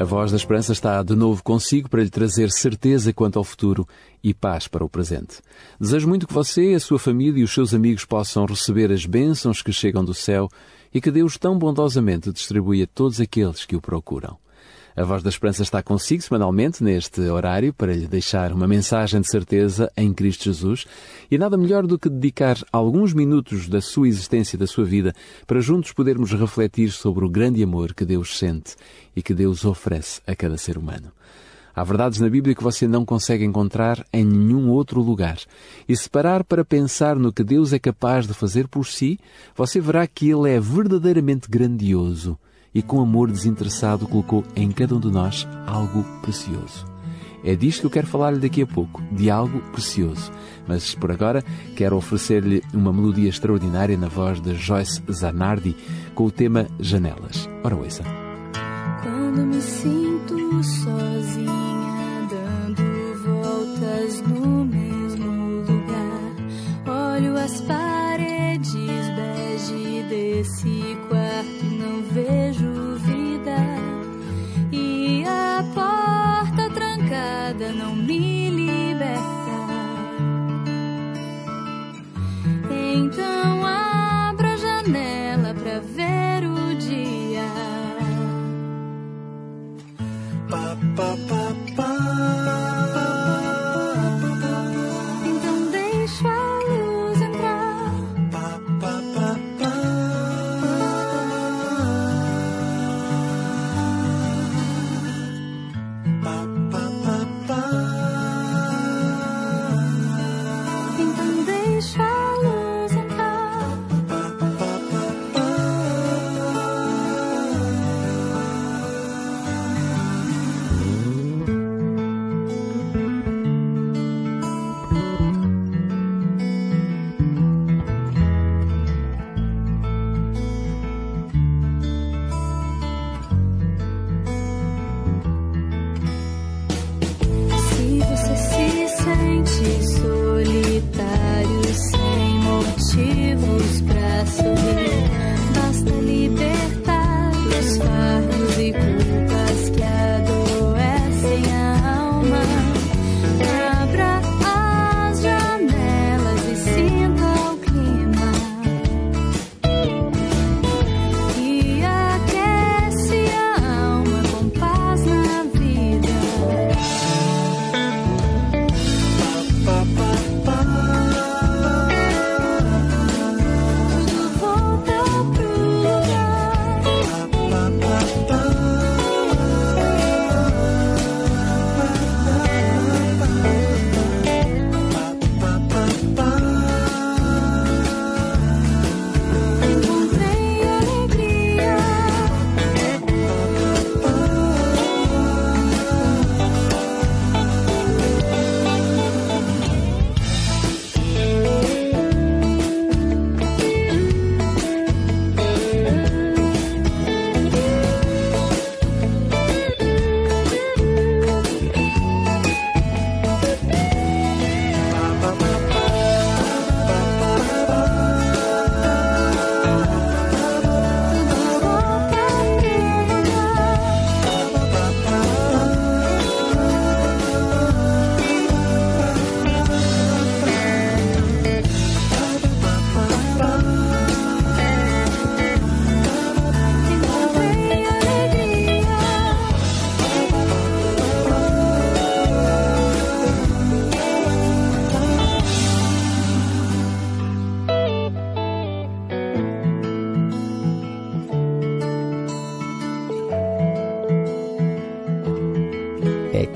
A voz da esperança está de novo consigo para lhe trazer certeza quanto ao futuro e paz para o presente. Desejo muito que você, a sua família e os seus amigos possam receber as bênçãos que chegam do céu e que Deus tão bondosamente distribui a todos aqueles que o procuram. A Voz da Esperança está consigo semanalmente neste horário para lhe deixar uma mensagem de certeza em Cristo Jesus e nada melhor do que dedicar alguns minutos da sua existência e da sua vida para juntos podermos refletir sobre o grande amor que Deus sente e que Deus oferece a cada ser humano. Há verdades na Bíblia que você não consegue encontrar em nenhum outro lugar. E se parar para pensar no que Deus é capaz de fazer por si, você verá que Ele é verdadeiramente grandioso e com amor desinteressado colocou em cada um de nós algo precioso. É disto que eu quero falar-lhe daqui a pouco, de algo precioso. Mas por agora quero oferecer-lhe uma melodia extraordinária na voz de Joyce Zanardi com o tema Janelas. Ora, ouça. Quando me sinto sozinha, Então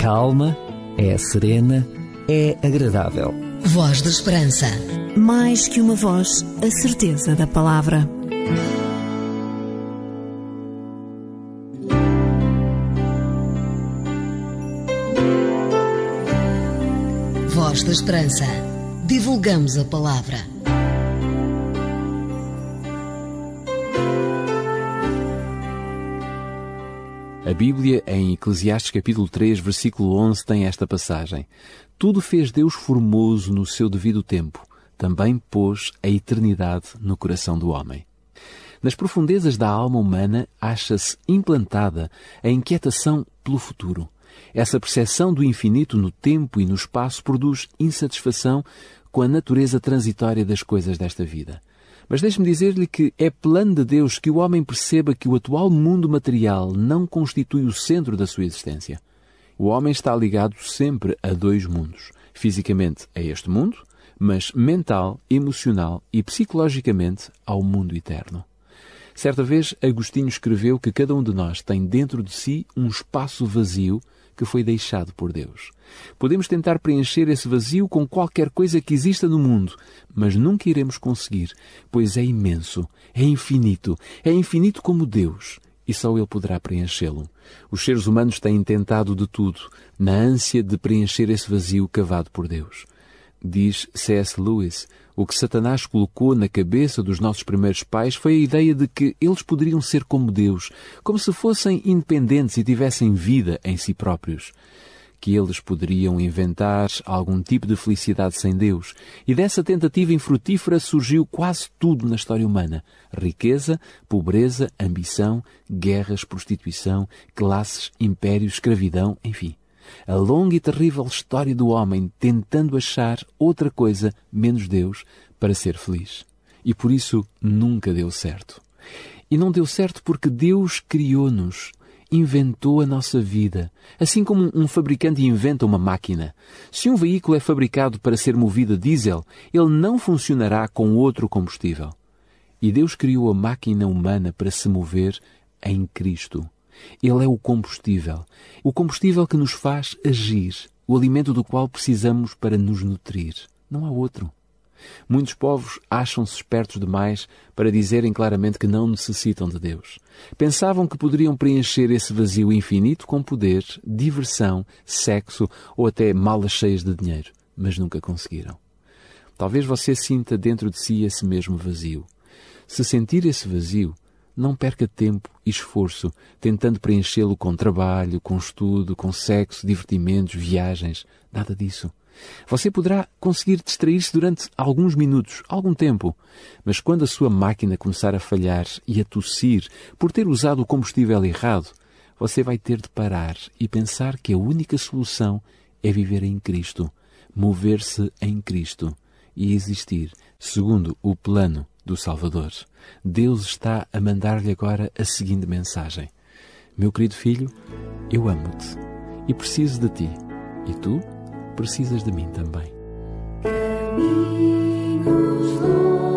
calma, é serena, é agradável. Voz da Esperança. Mais que uma voz, a certeza da palavra. Voz da Esperança. Divulgamos a palavra. A Bíblia, em Eclesiastes capítulo 3, versículo 11, tem esta passagem. Tudo fez Deus formoso no seu devido tempo. Também pôs a eternidade no coração do homem. Nas profundezas da alma humana acha-se implantada a inquietação pelo futuro. Essa percepção do infinito no tempo e no espaço produz insatisfação com a natureza transitória das coisas desta vida. Mas deixe-me dizer-lhe que é plano de Deus que o homem perceba que o atual mundo material não constitui o centro da sua existência. O homem está ligado sempre a dois mundos. Fisicamente a este mundo, mas mental, emocional e psicologicamente ao mundo eterno. Certa vez, Agostinho escreveu que cada um de nós tem dentro de si um espaço vazio que foi deixado por Deus. Podemos tentar preencher esse vazio com qualquer coisa que exista no mundo, mas nunca iremos conseguir, pois é imenso, é infinito, é infinito como Deus, e só Ele poderá preenchê-lo. Os seres humanos têm tentado de tudo, na ânsia de preencher esse vazio cavado por Deus. Diz C.S. Lewis, o que Satanás colocou na cabeça dos nossos primeiros pais foi a ideia de que eles poderiam ser como Deus, como se fossem independentes e tivessem vida em si próprios. Que eles poderiam inventar algum tipo de felicidade sem Deus. E dessa tentativa infrutífera surgiu quase tudo na história humana: riqueza, pobreza, ambição, guerras, prostituição, classes, impérios, escravidão, enfim a longa e terrível história do homem tentando achar outra coisa menos Deus para ser feliz. E por isso nunca deu certo. E não deu certo porque Deus criou-nos, inventou a nossa vida, assim como um fabricante inventa uma máquina. Se um veículo é fabricado para ser movido a diesel, ele não funcionará com outro combustível. E Deus criou a máquina humana para se mover em Cristo. Ele é o combustível, o combustível que nos faz agir, o alimento do qual precisamos para nos nutrir. Não há outro. Muitos povos acham-se espertos demais para dizerem claramente que não necessitam de Deus. Pensavam que poderiam preencher esse vazio infinito com poder, diversão, sexo ou até malas cheias de dinheiro, mas nunca conseguiram. Talvez você sinta dentro de si esse mesmo vazio. Se sentir esse vazio, não perca tempo esforço tentando preenchê-lo com trabalho, com estudo, com sexo, divertimentos, viagens. Nada disso. Você poderá conseguir distrair-se durante alguns minutos, algum tempo, mas quando a sua máquina começar a falhar e a tossir por ter usado o combustível errado, você vai ter de parar e pensar que a única solução é viver em Cristo, mover-se em Cristo e existir segundo o plano do Salvador. Deus está a mandar-lhe agora a seguinte mensagem: Meu querido filho, eu amo-te e preciso de ti, e tu precisas de mim também. Caminhos longos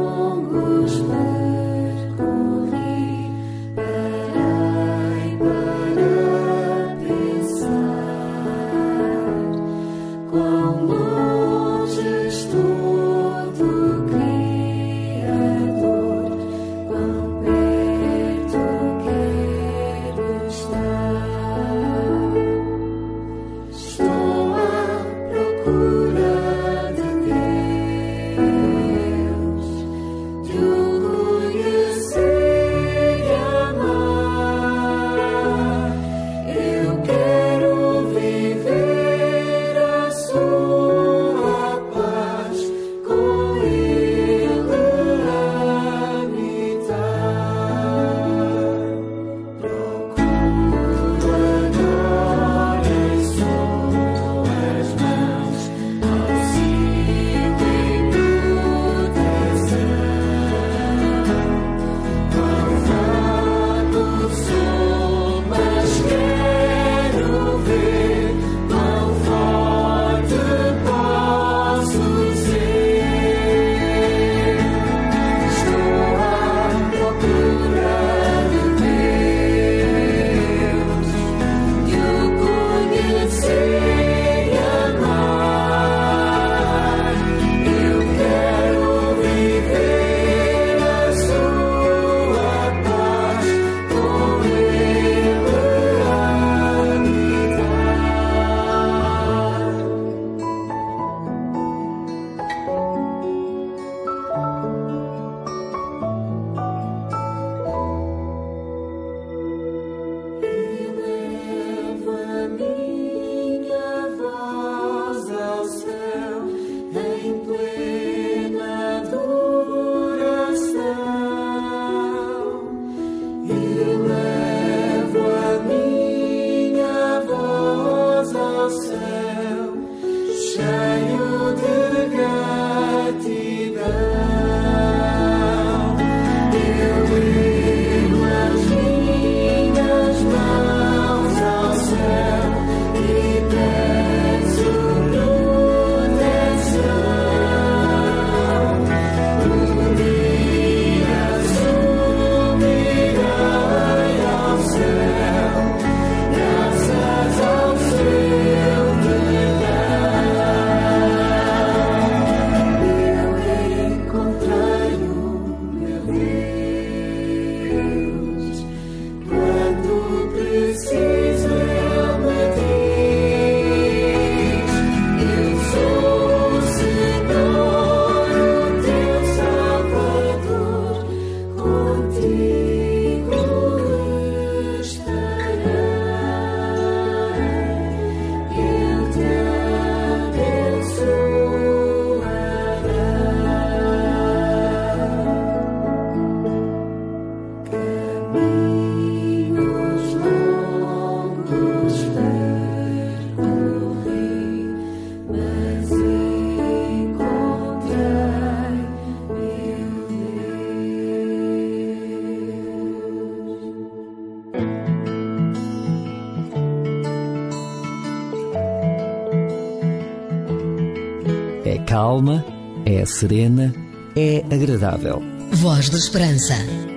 serena, é agradável. Voz da Esperança.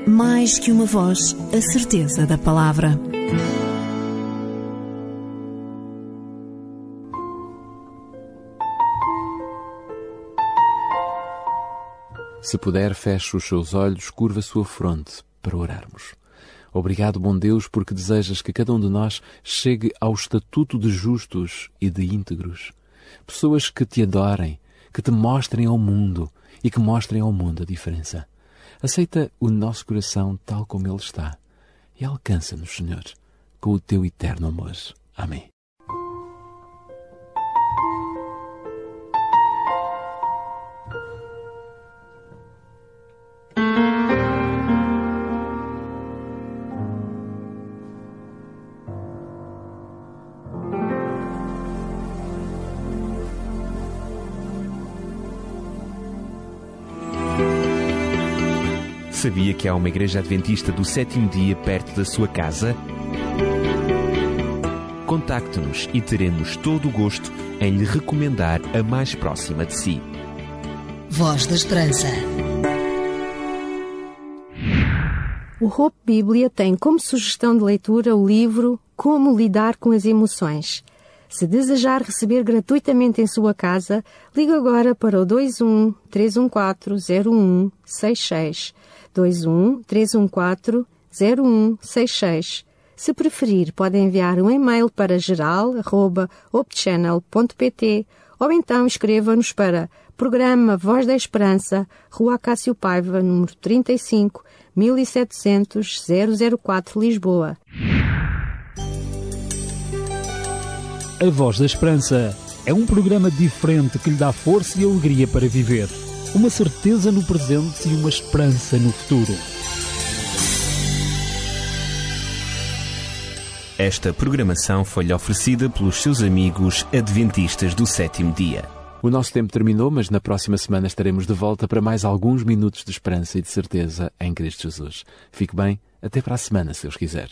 Mais que uma voz, a certeza da palavra. Se puder, feche os seus olhos, curva a sua fronte para orarmos. Obrigado, bom Deus, porque desejas que cada um de nós chegue ao estatuto de justos e de íntegros. Pessoas que te adorem, que te mostrem ao mundo e que mostrem ao mundo a diferença. Aceita o nosso coração tal como ele está e alcança-nos, Senhor, com o teu eterno amor. Amém. Sabia que há uma igreja adventista do sétimo dia perto da sua casa? Contacte-nos e teremos todo o gosto em lhe recomendar a mais próxima de si. Voz da Esperança. O Hope Bíblia tem como sugestão de leitura o livro Como Lidar com as Emoções. Se desejar receber gratuitamente em sua casa, ligue agora para o 21 314 0166 21 314 0166. Se preferir, pode enviar um e-mail para geral.opchannel.pt ou então escreva-nos para Programa Voz da Esperança, Rua Cássio Paiva, número 35, 1700 004, Lisboa. A Voz da Esperança é um programa diferente que lhe dá força e alegria para viver uma certeza no presente e uma esperança no futuro. Esta programação foi-lhe oferecida pelos seus amigos adventistas do sétimo dia. O nosso tempo terminou, mas na próxima semana estaremos de volta para mais alguns minutos de esperança e de certeza em Cristo Jesus. Fique bem, até para a semana, se Deus quiser.